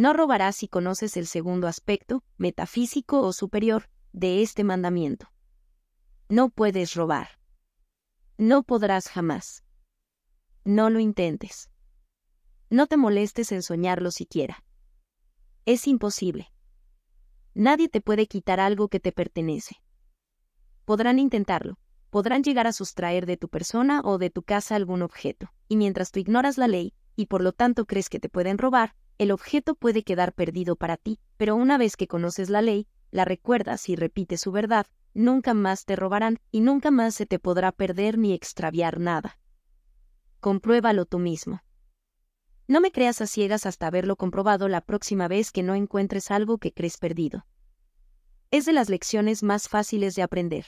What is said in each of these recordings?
No robarás si conoces el segundo aspecto, metafísico o superior, de este mandamiento. No puedes robar. No podrás jamás. No lo intentes. No te molestes en soñarlo siquiera. Es imposible. Nadie te puede quitar algo que te pertenece. Podrán intentarlo, podrán llegar a sustraer de tu persona o de tu casa algún objeto, y mientras tú ignoras la ley, y por lo tanto crees que te pueden robar, el objeto puede quedar perdido para ti, pero una vez que conoces la ley, la recuerdas y repites su verdad, nunca más te robarán y nunca más se te podrá perder ni extraviar nada. Compruébalo tú mismo. No me creas a ciegas hasta haberlo comprobado la próxima vez que no encuentres algo que crees perdido. Es de las lecciones más fáciles de aprender.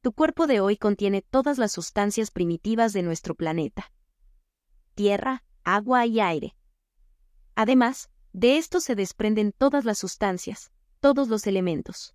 Tu cuerpo de hoy contiene todas las sustancias primitivas de nuestro planeta. Tierra, agua y aire. Además, de esto se desprenden todas las sustancias, todos los elementos.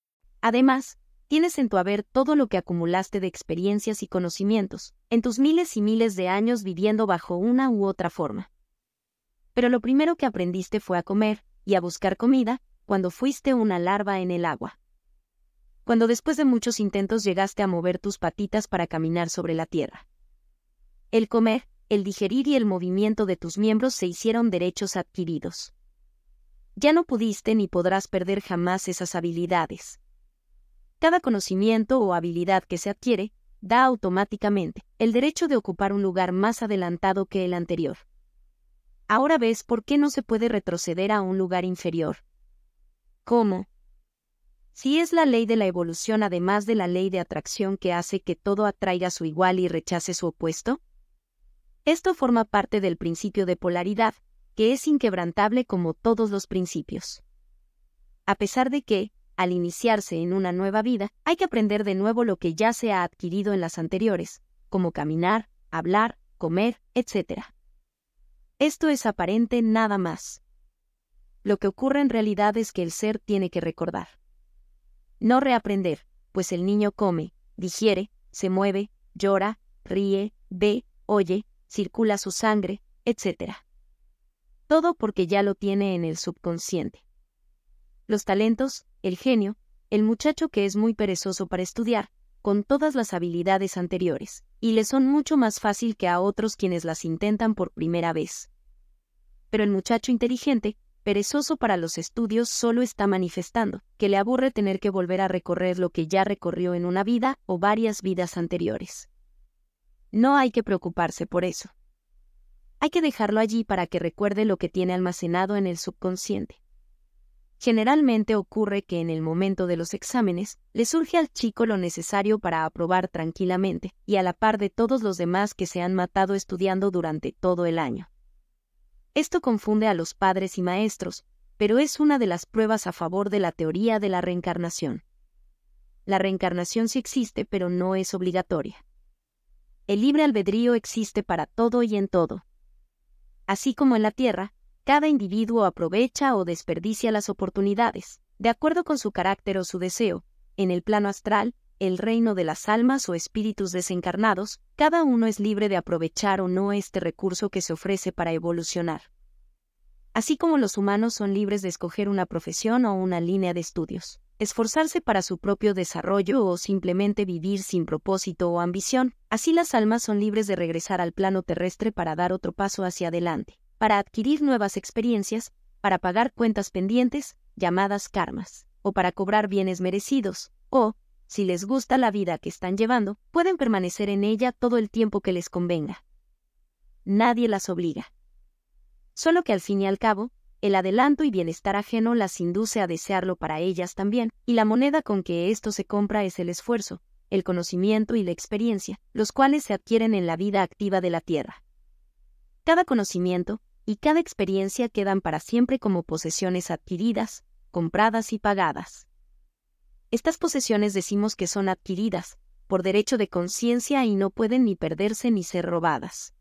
Además, tienes en tu haber todo lo que acumulaste de experiencias y conocimientos, en tus miles y miles de años viviendo bajo una u otra forma. Pero lo primero que aprendiste fue a comer y a buscar comida cuando fuiste una larva en el agua. Cuando después de muchos intentos llegaste a mover tus patitas para caminar sobre la tierra. El comer, el digerir y el movimiento de tus miembros se hicieron derechos adquiridos. Ya no pudiste ni podrás perder jamás esas habilidades. Cada conocimiento o habilidad que se adquiere da automáticamente el derecho de ocupar un lugar más adelantado que el anterior. Ahora ves por qué no se puede retroceder a un lugar inferior. ¿Cómo? Si es la ley de la evolución además de la ley de atracción que hace que todo atraiga su igual y rechace su opuesto? Esto forma parte del principio de polaridad, que es inquebrantable como todos los principios. A pesar de que, al iniciarse en una nueva vida, hay que aprender de nuevo lo que ya se ha adquirido en las anteriores, como caminar, hablar, comer, etc. Esto es aparente nada más. Lo que ocurre en realidad es que el ser tiene que recordar. No reaprender, pues el niño come, digiere, se mueve, llora, ríe, ve, oye, circula su sangre, etc. Todo porque ya lo tiene en el subconsciente. Los talentos, el genio, el muchacho que es muy perezoso para estudiar, con todas las habilidades anteriores, y le son mucho más fácil que a otros quienes las intentan por primera vez. Pero el muchacho inteligente, perezoso para los estudios, solo está manifestando, que le aburre tener que volver a recorrer lo que ya recorrió en una vida o varias vidas anteriores. No hay que preocuparse por eso. Hay que dejarlo allí para que recuerde lo que tiene almacenado en el subconsciente. Generalmente ocurre que en el momento de los exámenes le surge al chico lo necesario para aprobar tranquilamente y a la par de todos los demás que se han matado estudiando durante todo el año. Esto confunde a los padres y maestros, pero es una de las pruebas a favor de la teoría de la reencarnación. La reencarnación sí existe, pero no es obligatoria. El libre albedrío existe para todo y en todo. Así como en la Tierra, cada individuo aprovecha o desperdicia las oportunidades, de acuerdo con su carácter o su deseo. En el plano astral, el reino de las almas o espíritus desencarnados, cada uno es libre de aprovechar o no este recurso que se ofrece para evolucionar. Así como los humanos son libres de escoger una profesión o una línea de estudios, esforzarse para su propio desarrollo o simplemente vivir sin propósito o ambición, así las almas son libres de regresar al plano terrestre para dar otro paso hacia adelante para adquirir nuevas experiencias, para pagar cuentas pendientes, llamadas karmas, o para cobrar bienes merecidos, o, si les gusta la vida que están llevando, pueden permanecer en ella todo el tiempo que les convenga. Nadie las obliga. Solo que al fin y al cabo, el adelanto y bienestar ajeno las induce a desearlo para ellas también, y la moneda con que esto se compra es el esfuerzo, el conocimiento y la experiencia, los cuales se adquieren en la vida activa de la Tierra. Cada conocimiento, y cada experiencia quedan para siempre como posesiones adquiridas, compradas y pagadas. Estas posesiones decimos que son adquiridas, por derecho de conciencia y no pueden ni perderse ni ser robadas.